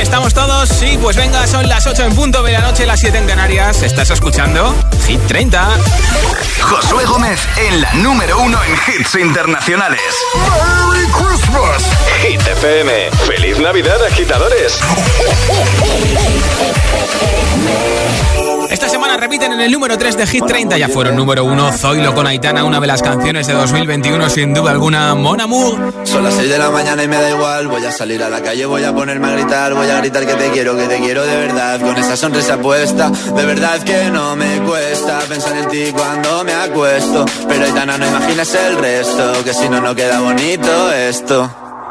¿Estamos todos? Sí, pues venga, son las 8 en punto de la noche, las 7 en Canarias. ¿Estás escuchando? Hit 30. Josué Gómez en la número uno en hits internacionales. ¡Merry Christmas! Hit FM. ¡Feliz Navidad, agitadores! Esta semana repiten en el número 3 de Hit 30. Ya fueron número 1 Zoilo con Aitana, una de las canciones de 2021, sin duda alguna, Mon Amour. Son las 6 de la mañana y me da igual. Voy a salir a la calle, voy a ponerme a gritar. Voy a gritar que te quiero, que te quiero de verdad. Con esa sonrisa puesta, de verdad que no me cuesta pensar en ti cuando me acuesto. Pero Aitana, no imaginas el resto, que si no, no queda bonito esto.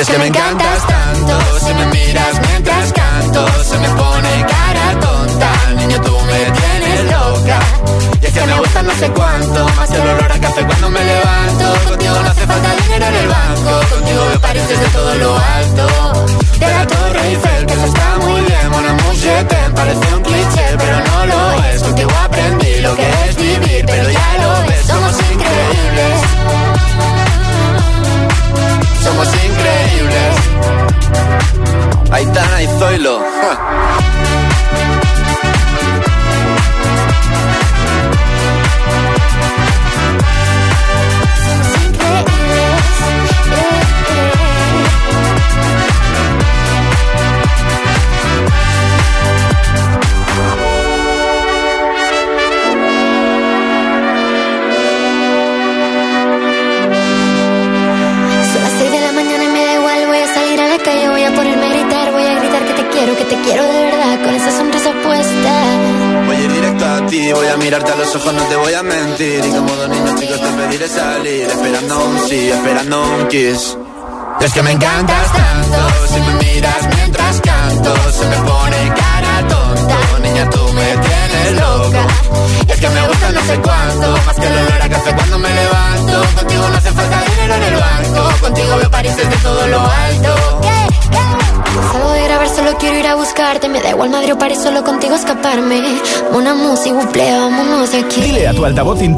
Es que me encantas tanto, si me miras mientras canto, se me pone cara tonta, niño tú me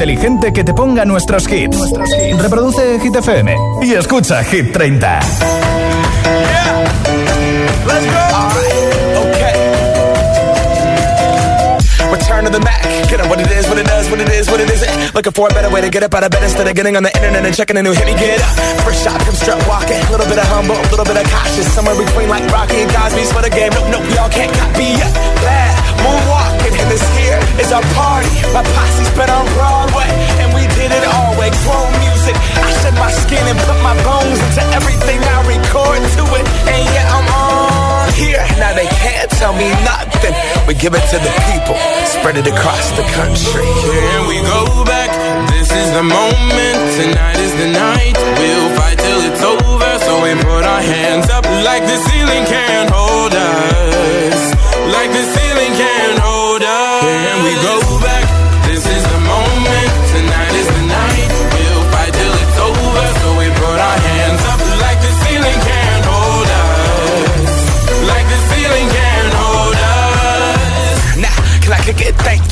inteligente que te ponga nuestros hits. Reproduce Hit FM y escucha Hit 30. Let's go. Okay. Return to the Mac. Get up what it is, what it does, what it is, what it isn't. Looking for a better way to get up out of bed instead of getting on the internet and checking a new hit. Me get up. First shot, come strut walking. A little bit of humble, a little bit of cautious. Somewhere between like Rocky and Cosby's for the game. Nope, nope, y'all can't copy yet. Glad moonwalking, and this here is our party. My posse's been on Broadway, and we did it all way. Grown music. I shed my skin and put my bones into everything I record to it. And yeah, I'm on here. Now they can't tell me nothing. We give it to the people, spread it across the country. Here we go back. This is the moment. Tonight is the night. We'll fight till it's over. So we put our hands up like the ceiling can't hold us. Like the ceiling can't hold us. Here we go back. This is the moment. Tonight is the night. We'll fight till it's over. So we put our hands up like the ceiling can't hold us. Like the ceiling can't hold us. Now, can I kick it?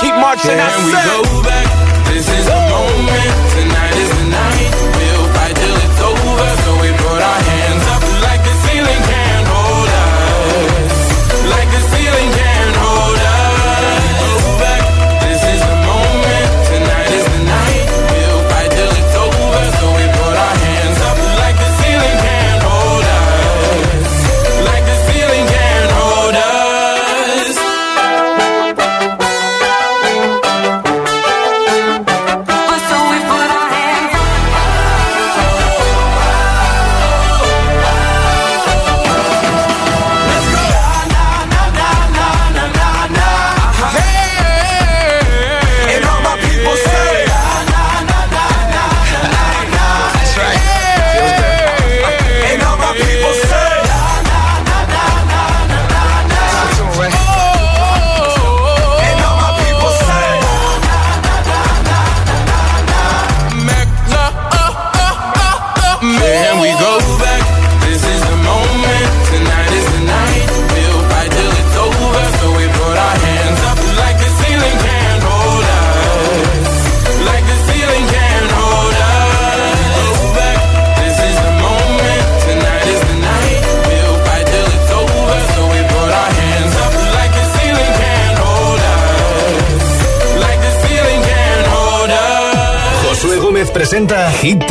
keep marching. Can we go back? This is the moment. Tonight is the night. We'll fight till it's over. So we put our hands up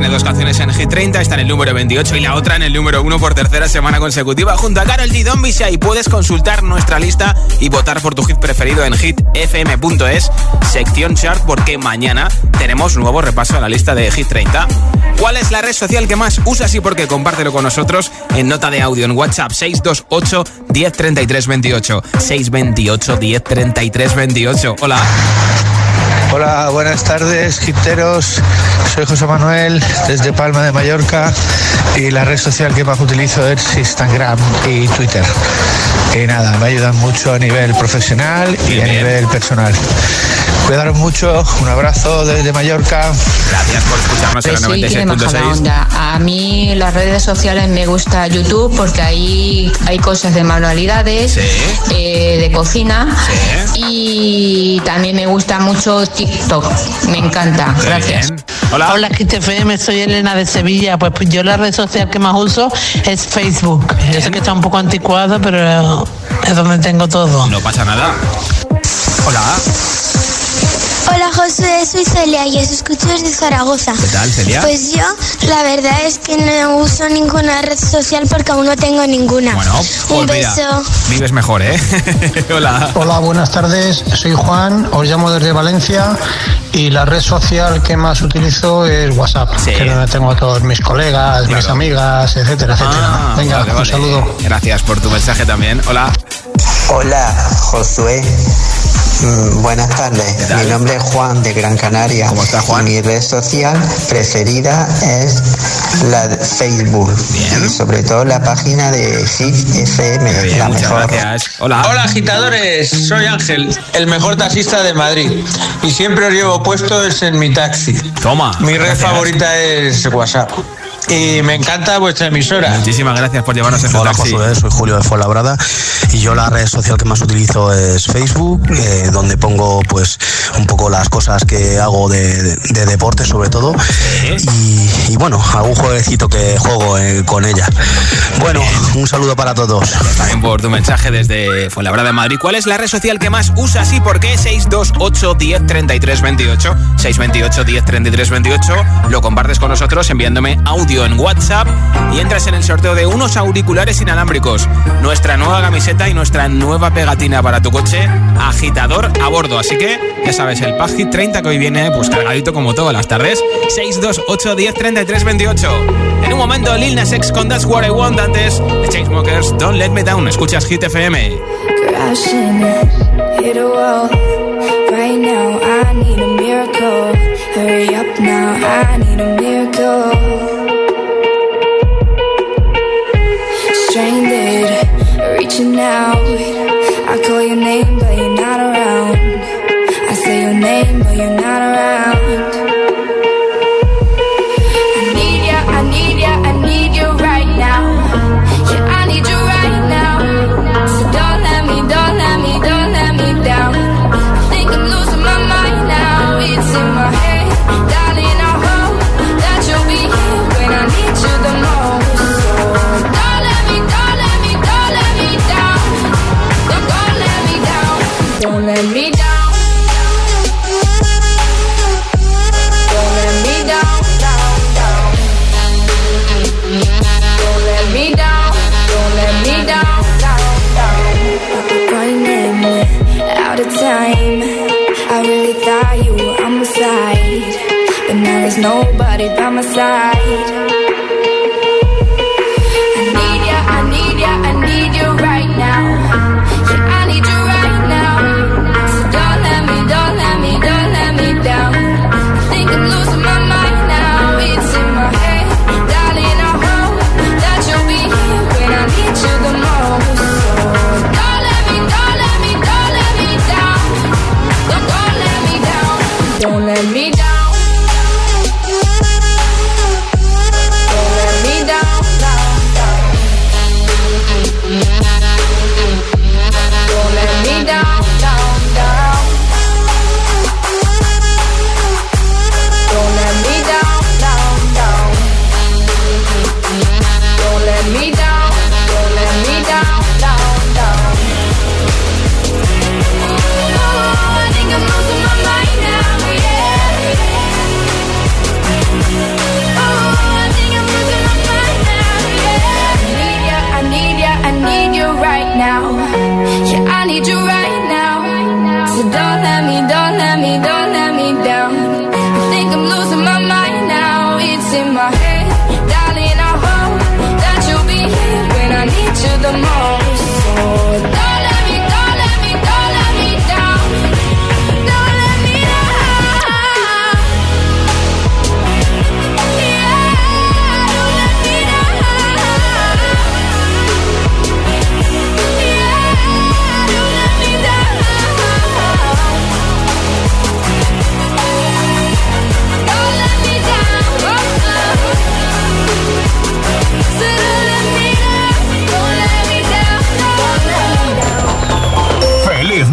tiene dos canciones en Hit 30, está en el número 28 y la otra en el número 1 por tercera semana consecutiva junto a Carol G. Don y puedes consultar nuestra lista y votar por tu hit preferido en hitfm.es, sección chart, porque mañana tenemos nuevo repaso a la lista de Hit 30. ¿Cuál es la red social que más usas y por qué? Compártelo con nosotros en nota de audio en WhatsApp 628 103328 628 103328. Hola. Hola, buenas tardes, giteros. Soy José Manuel desde Palma de Mallorca y la red social que más utilizo es Instagram y Twitter. Y nada, me ayudan mucho a nivel profesional y a nivel personal. Cuidaros mucho, un abrazo desde Mallorca. Gracias por escucharnos en la 96.6. Pues a mí las redes sociales me gusta YouTube porque ahí hay cosas de manualidades, eh, de cocina y también me gusta mucho TikTok. Me encanta. Gracias. Hola. Hola, GTFM, soy Elena de Sevilla. Pues, pues, yo la red social que más uso es Facebook. Yo sé que está un poco anticuado, pero es donde tengo todo. No pasa nada. Hola. Hola José, soy Celia y os escucho desde Zaragoza. ¿Qué tal, Celia? Pues yo, la verdad es que no uso ninguna red social porque aún no tengo ninguna. Bueno, un beso. Vives mejor, ¿eh? Hola. Hola, buenas tardes. Soy Juan, os llamo desde Valencia y la red social que más utilizo es WhatsApp, que es donde tengo a todos mis colegas, mis amigas, etcétera, etcétera. Ah, Venga, un saludo. Gracias por tu mensaje también. Hola. Hola, Josué. Mm, buenas tardes, mi nombre es Juan de Gran Canaria. ¿Cómo está Juan? mi red social preferida es la de Facebook. Bien. Y sobre todo la página de Hit FM, la mejor. Gracias. Hola. Hola agitadores, soy Ángel, el mejor taxista de Madrid. Y siempre os llevo puestos en mi taxi. Toma. Mi red favorita es WhatsApp y me encanta vuestra emisora. Muchísimas gracias por llevarnos en Hola, taxi. Josué, soy Julio de Fuenlabrada y yo la red social que más utilizo es Facebook, eh, donde pongo pues un poco las cosas que hago de, de deporte sobre todo y, y, bueno, algún jueguecito que juego eh, con ella. Bueno, un saludo para todos. También por tu mensaje desde Fuenlabrada de Madrid. ¿Cuál es la red social que más usas y por qué? 628 10 33 28 628 10 33 28 lo compartes con nosotros enviándome audio en WhatsApp y entras en el sorteo de unos auriculares inalámbricos, nuestra nueva camiseta y nuestra nueva pegatina para tu coche, agitador a bordo. Así que ya sabes, el Pag 30 que hoy viene pues cargadito como todas las tardes. 628 10 33 28. En un momento, Lil Nas X con That's What I Want antes, The Chainsmokers, Don't Let Me Down. Escuchas Hit FM. Hurry up now, I need a miracle. Stranded, reaching out. I call your name, but you're not around. I say your name, but you're not around.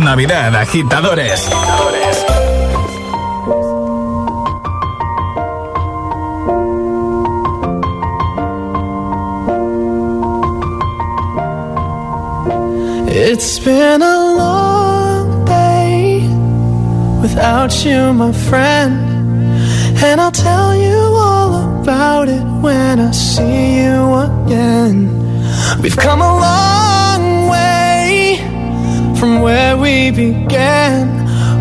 Navidad, agitadores. It's been a long day without you, my friend. And I'll tell you all about it when I see you again. We've come a long from where we began.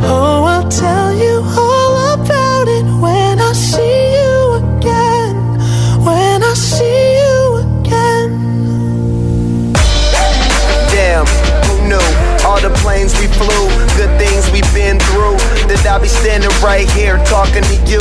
Oh, I'll tell you all about it when I see you again. When I see you again. Damn, who knew? All the planes we flew, good things we've been through. That I'll be standing right here talking to you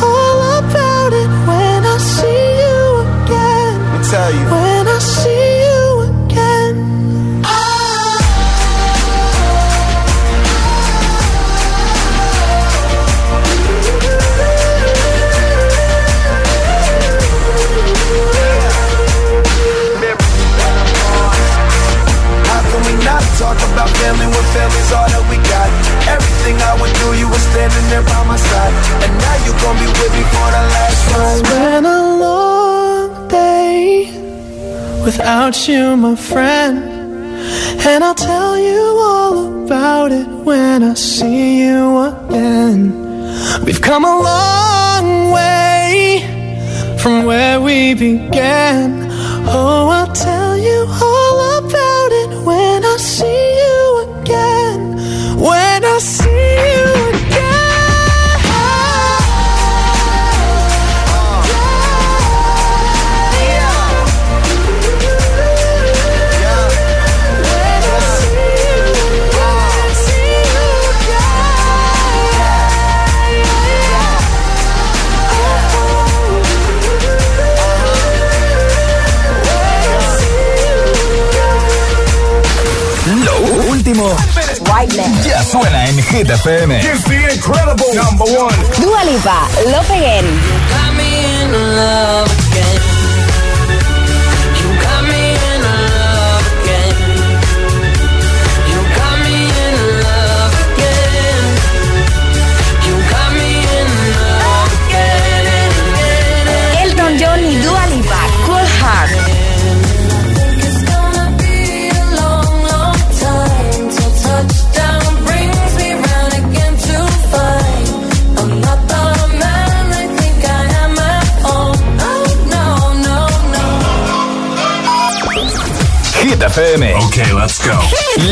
come a long way from where we began. Hit FM. Here's the incredible number one. Dua Lipa, Love Again. FM. Okay, let's go.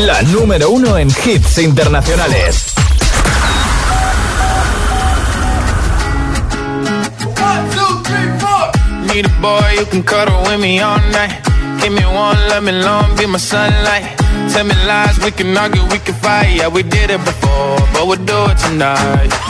La número uno en hits internacionales. Need a boy you can cuddle with me all night. Give me one, let me long, be my sunlight. Tell me lies, we can argue, we can fight. Yeah, we did it before, but we'll do it tonight.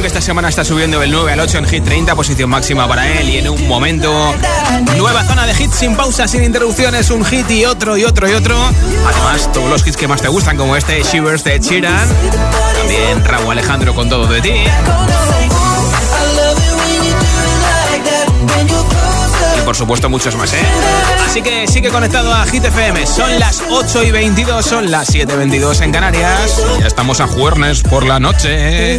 que esta semana está subiendo del 9 al 8 en Hit 30, posición máxima para él y en un momento nueva zona de hits sin pausa, sin interrupciones, un hit y otro y otro y otro. Además, todos los hits que más te gustan como este Shivers de Chiran, también Raúl Alejandro con todo de ti. Y por supuesto muchos más, ¿eh? Así que sigue conectado a Hit FM. Son las 8 y 22, son las 7 y 22 en Canarias. Ya estamos a jueves por la noche.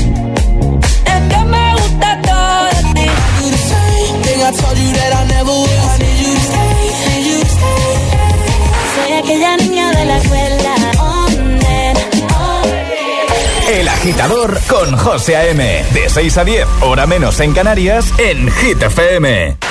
Soy aquella niña de la escuela. El agitador con José A.M. De 6 a 10, hora menos en Canarias, en Hit FM.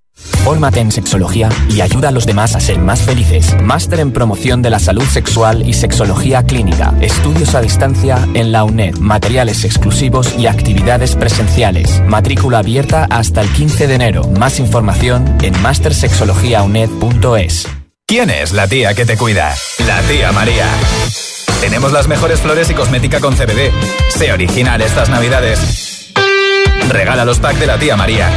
Fórmate en sexología y ayuda a los demás a ser más felices. Máster en promoción de la salud sexual y sexología clínica. Estudios a distancia en la UNED. Materiales exclusivos y actividades presenciales. Matrícula abierta hasta el 15 de enero. Más información en mastersexologiauned.es. ¿Quién es la tía que te cuida? La tía María. Tenemos las mejores flores y cosmética con CBD. Sé original estas navidades. Regala los packs de la tía María.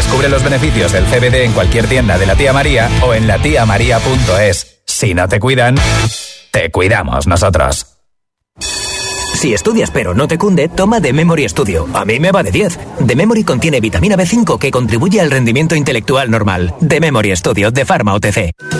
Descubre los beneficios del CBD en cualquier tienda de la tía María o en latiamaría.es. Si no te cuidan, te cuidamos nosotros. Si estudias pero no te cunde, toma The Memory Studio. A mí me va de 10. The Memory contiene vitamina B5 que contribuye al rendimiento intelectual normal. The Memory Studio de Pharma OTC.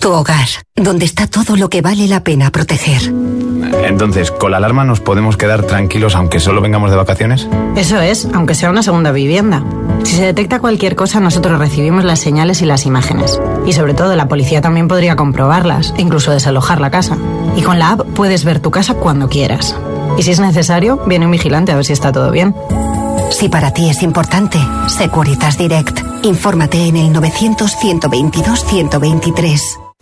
Tu hogar, donde está todo lo que vale la pena proteger. Entonces, ¿con la alarma nos podemos quedar tranquilos aunque solo vengamos de vacaciones? Eso es, aunque sea una segunda vivienda. Si se detecta cualquier cosa, nosotros recibimos las señales y las imágenes. Y sobre todo, la policía también podría comprobarlas, e incluso desalojar la casa. Y con la app puedes ver tu casa cuando quieras. Y si es necesario, viene un vigilante a ver si está todo bien. Si para ti es importante, Securitas Direct. Infórmate en el 900-122-123.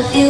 love you.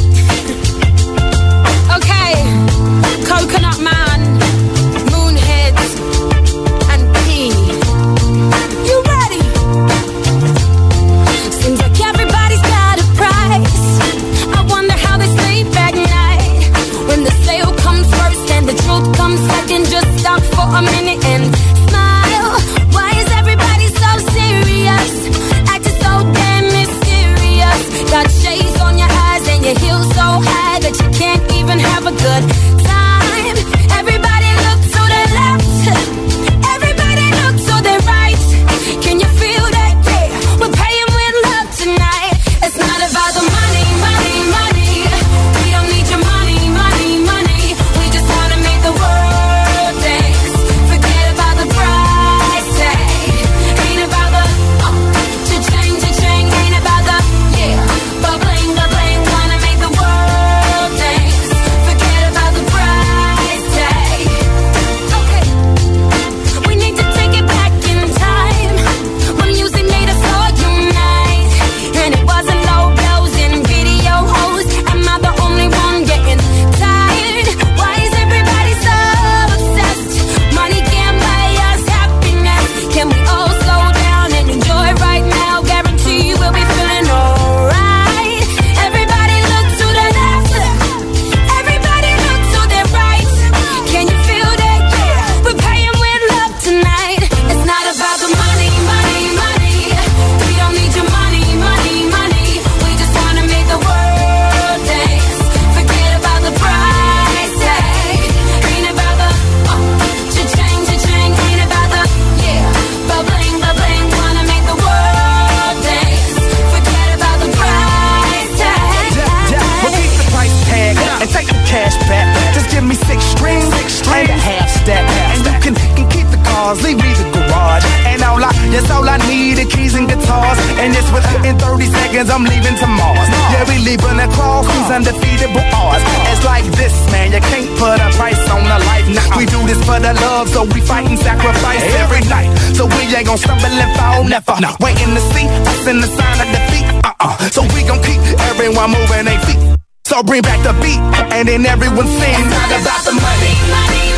Bring back the beat, and then everyone sings. It's about the money, money.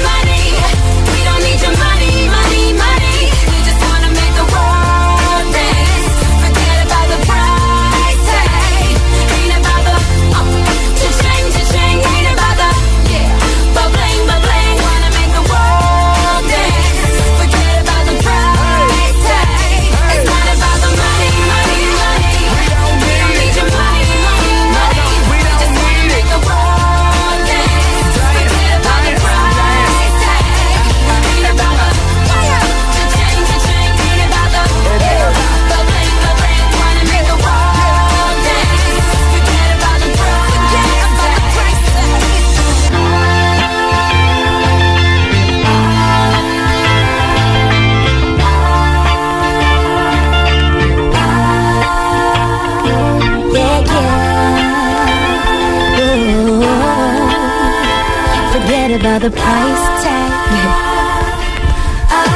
About the price tag.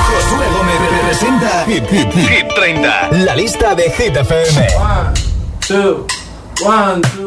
Josué Gómez representa Hit, Hit, Hit 30. La lista de Hit FM. One, two, one, two,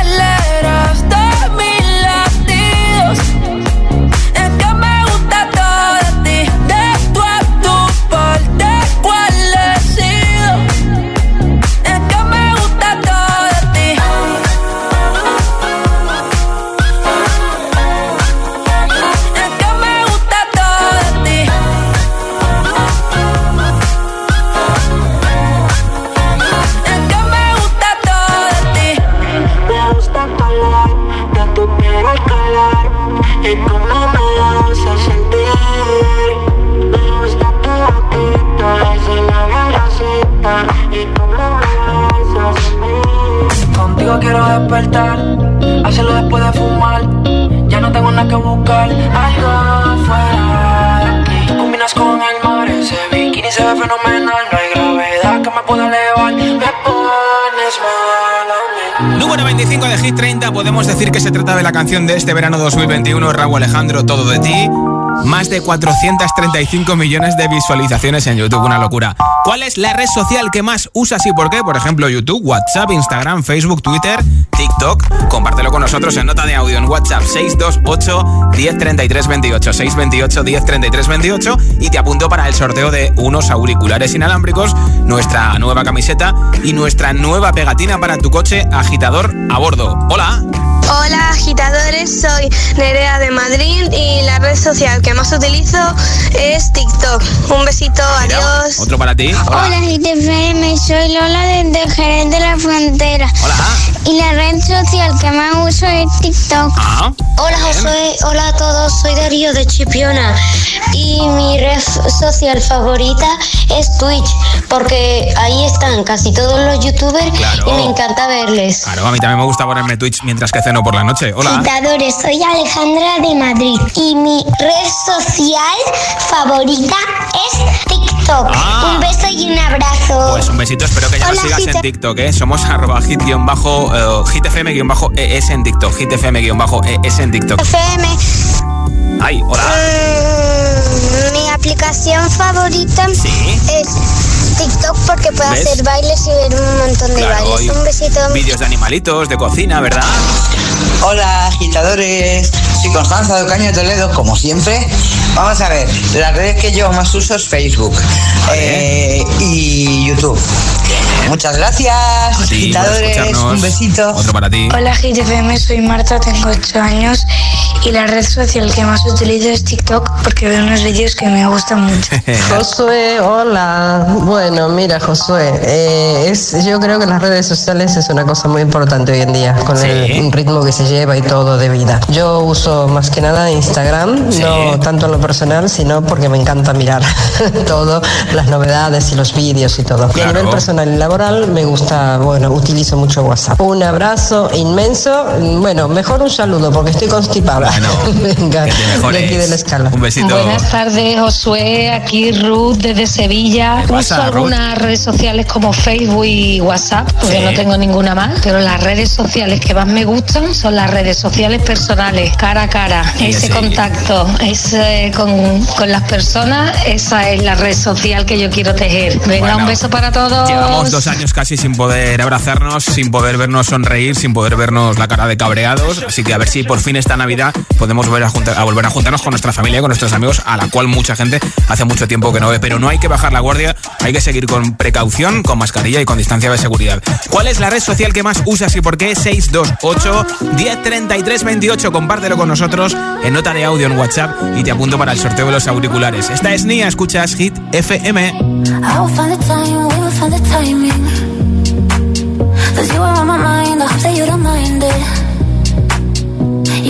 De este verano 2021, Raúl Alejandro, Todo de ti. Más de 435 millones de visualizaciones en YouTube, una locura. ¿Cuál es la red social que más usas y por qué? Por ejemplo, YouTube, WhatsApp, Instagram, Facebook, Twitter, TikTok. Compártelo con nosotros en nota de audio en WhatsApp 628 1033 28 628 1033 28 y te apunto para el sorteo de unos auriculares inalámbricos, nuestra nueva camiseta y nuestra nueva pegatina para tu coche agitador a bordo. Hola. Agitadores, soy Nerea de Madrid y la red social que más utilizo es TikTok. Un besito, adiós. Otro para ti. Hola GTFM, soy Lola desde Jerez de la Frontera. Hola. Y la red social que más uso es TikTok. Ah, Hola Josué, hola a todos, soy Darío de Chipiona y mi red social favorita es Twitch porque ahí están casi todos los youtubers Claro. y me encanta verles. Claro, a mí también me gusta ponerme Twitch mientras que ceno por la noche. Hola. Agitadores, soy Alejandra de Madrid y mi red social favorita es TikTok. Ah. Un beso y un abrazo. Pues un besito, espero que ya nos sigas en TikTok, ¿eh? Somos arroba hit guion bajo, eh, hitfm-es en TikTok, hitfm-es en TikTok. FM. Ay, hola. Mm, mi aplicación favorita es TikTok porque puedo ¿Ves? hacer bailes y ver un montón de Claro, bailes. Un besito. Vídeos de animalitos, de cocina, ¿verdad? Hola, agitadores. Soy Constanza de Ocaña de Toledo, como siempre. Vamos a ver, las redes que yo más uso es Facebook eh, y YouTube. Muchas gracias, agitadores. Un besito. Otro para ti. Hola GTFM, soy Marta, tengo 8 años y la red social que más utilizo es TikTok porque veo unos vídeos que me gustan mucho. Josué, hola. Bueno, mira, Josué, eh, es, yo creo que las redes sociales es una cosa muy importante hoy en día, con el ritmo que se lleva y todo de vida. Yo uso más que nada Instagram, no tanto en lo personal, sino porque me encanta mirar todo, las novedades y los vídeos y todo. Y a nivel personal y laboral me gusta, bueno, utilizo mucho WhatsApp. Un abrazo inmenso, bueno, mejor un saludo porque estoy constipada. Venga, de aquí de la escala. Un besito. Buenas tardes, Josué. Aquí Ruth desde Sevilla. ¿Qué pasa, Uso algunas redes sociales como Facebook y WhatsApp, porque Sí. no tengo ninguna más. Pero las redes sociales que más me gustan son las redes sociales personales, cara a cara. Sí, ese sí. contacto ese con, con las personas, esa es la red social que yo quiero tejer. Venga, Bueno, un beso para todos. Llevamos dos años casi sin poder abrazarnos, sin poder vernos sonreír, sin poder vernos la cara de cabreados. Así que a ver si por fin esta Navidad podemos volver a, volver a juntarnos con nuestra familia, con nuestros amigos, a la cual mucha gente hace mucho tiempo que no ve. Pero no hay que bajar la guardia, hay que seguir con precaución, con mascarilla y con distancia de seguridad. ¿Cuál es la red social que más usas y por qué? 628 1033 28. Compártelo con nosotros en nota de audio en WhatsApp y te apunto para el sorteo de los auriculares. Esta es Nia, escuchas Hit FM.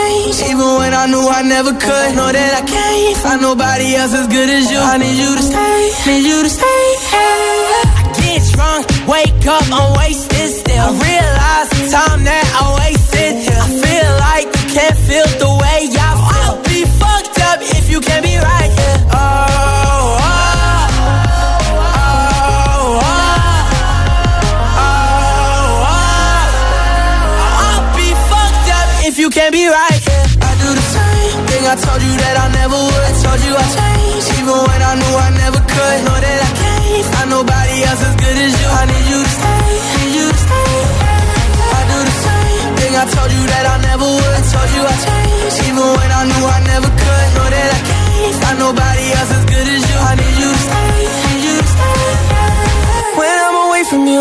Told you I changed, even when I knew I never could. Know that I can't find nobody else as good as you. I need you to stay, need you to stay. I get drunk, wake up, I'm wasted still. I realize the time that I wasted here. I feel like you can't feel the way I feel. I'll be fucked up if you can't be right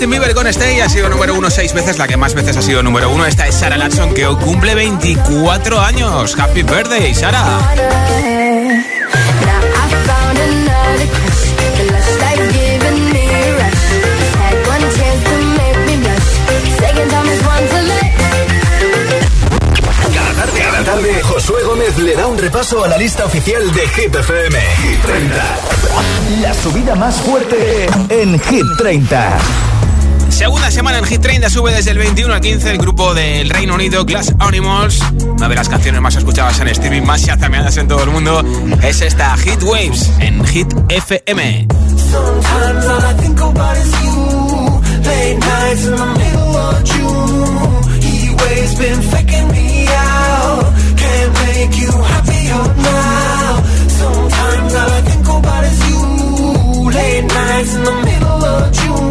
Justin Bieber con Stay ha sido número uno seis veces, la que más veces ha sido número uno. Esta es Sarah Latson que hoy cumple 24 años. Happy birthday, Sara. Cada tarde, cada tarde, Josué Gómez le da un repaso a la lista oficial de Hit FM. Hit 30. La subida más fuerte en Hit 30. Segunda semana en Hit 30 sube desde el 21 al 15 el grupo del Reino Unido Glass Animals. Una de las canciones más escuchadas en streaming, más chazameadas en todo el mundo, es esta Hit Waves en Hit FM. Sometimes all I think about is you. Late nights in the middle of June.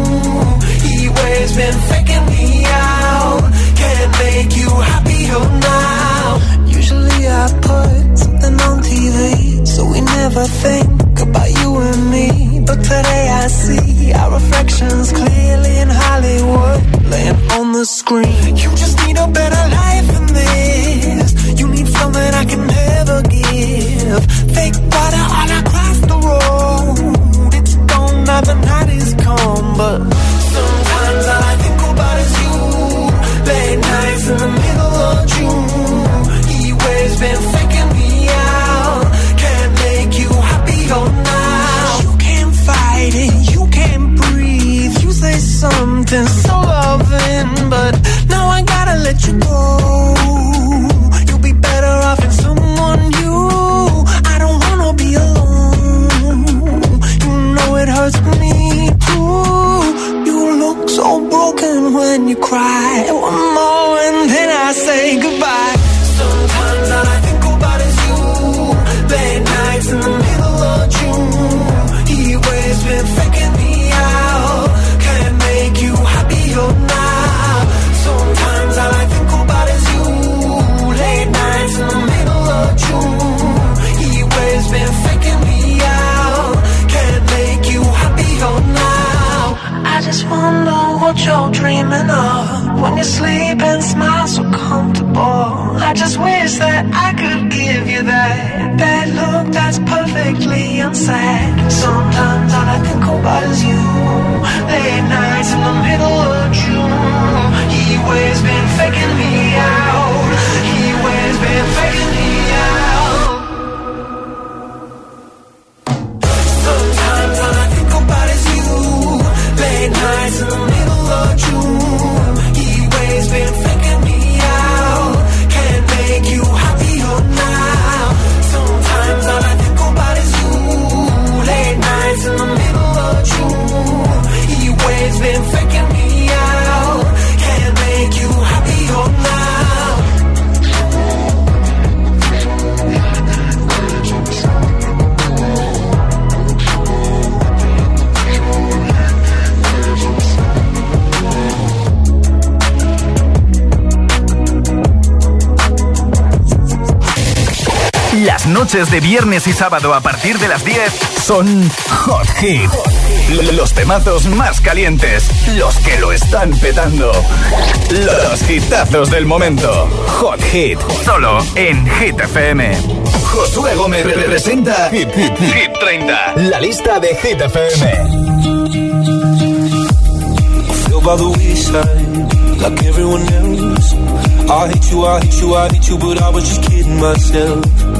Waves been faking me out. Can't make you happier oh, now. Usually I put something on TV, so we never think about you and me. But today I see our reflections clearly in Hollywood, laying on the screen. You just need a better life than this. You need something I can never give. Fake water all across the road. It's gone now the night is come, but noches de viernes y sábado a partir de las 10 son Hot Hit. Los temazos más calientes, los que lo están petando. Los hitazos del momento. Hot Hit, solo en Hit FM. Josué Gómez representa Hit, 30, la lista de Hit FM. by the wayside, like everyone else. I hate you, I hate you, I hate you, but I was just kidding myself.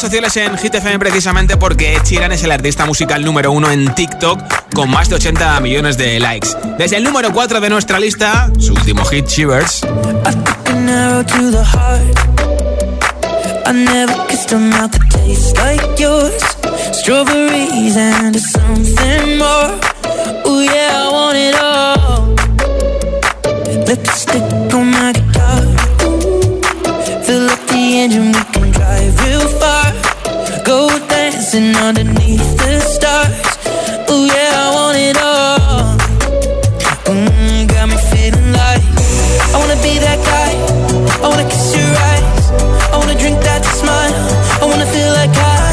sociales en GTFM precisamente porque Chiran es el artista musical número uno en TikTok con más de 80 millones de likes. Desde el número 4 de nuestra lista, su último hit, Shivers. Far. Go dancing underneath the stars. Oh yeah, I want it all. Mm, got me feeling like I wanna be that guy. I wanna kiss your eyes. I wanna drink that smile. I wanna feel like I,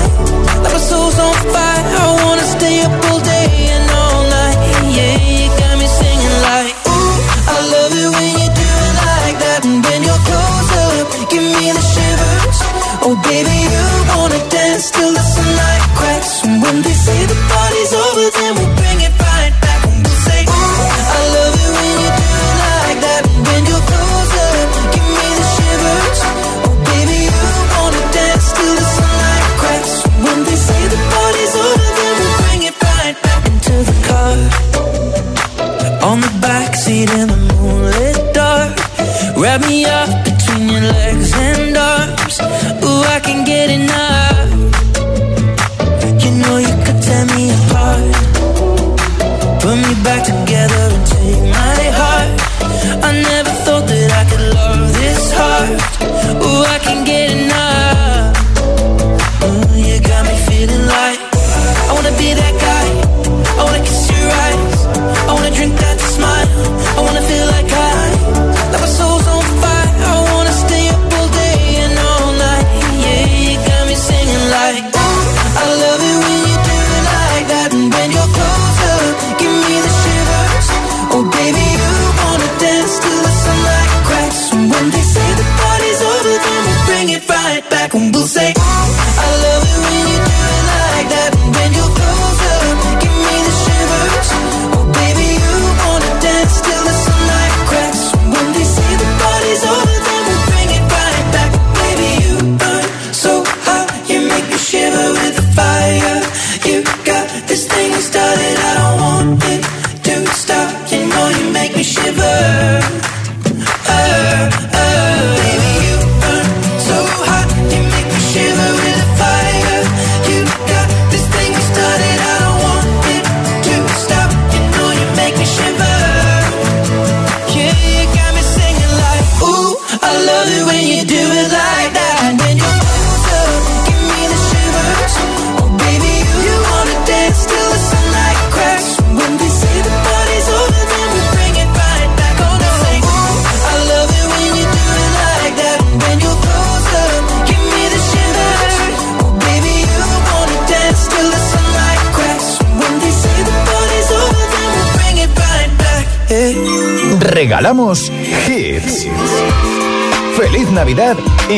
like my soul's on fire. I wanna stay up all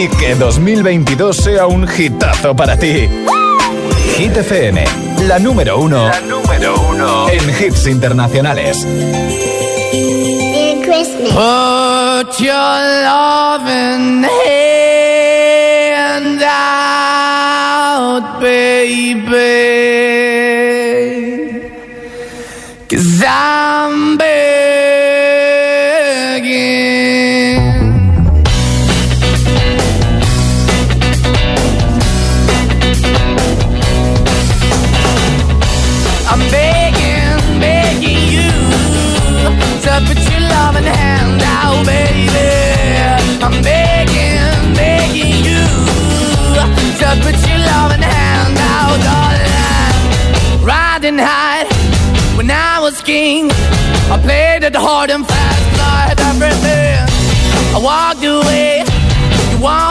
y que 2022 sea un hitazo para ti. Hit FM, la número uno, número uno. en hits internacionales. Merry Christmas. Put your loving hand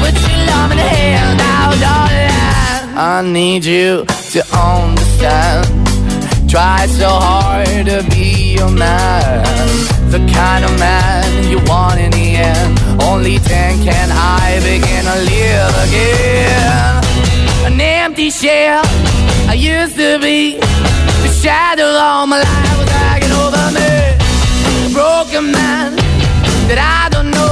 Put your love hand out, darling. I need you to understand. Try so hard to be your man. The kind of man you want in the end. Only then can I begin to live again. An empty shell I used to be. The shadow all my life was hanging over me. A broken man that I don't know.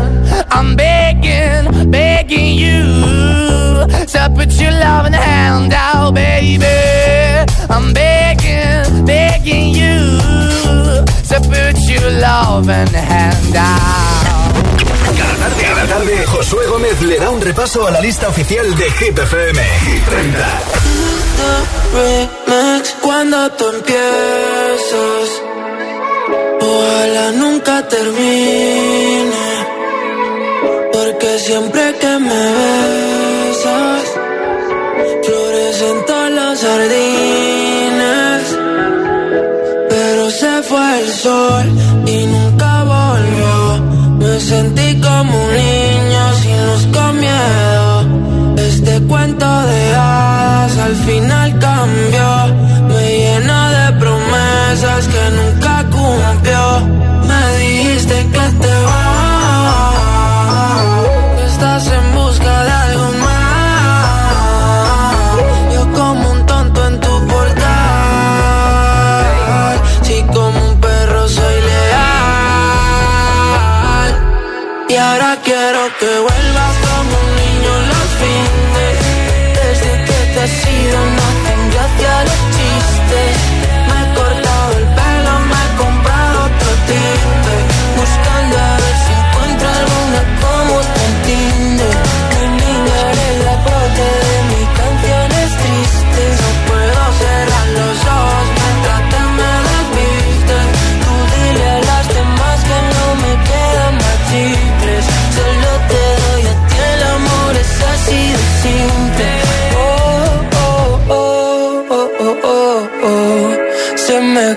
I'm begging, begging you to put your loving hand out, baby. I'm begging, begging you to put your loving hand out. Cada tarde, Cada tarde, Josué Gómez le da un repaso a la lista oficial de Hit FM. Hit 30. remix cuando tú empiezas. Ojalá nunca termine. Siempre que me besas, florecen todos los jardines. Pero se fue el sol y nunca volvió. Me sentí como un niño sin luz con miedo. Este cuento de hadas al final cambió. Me llena de promesas que nunca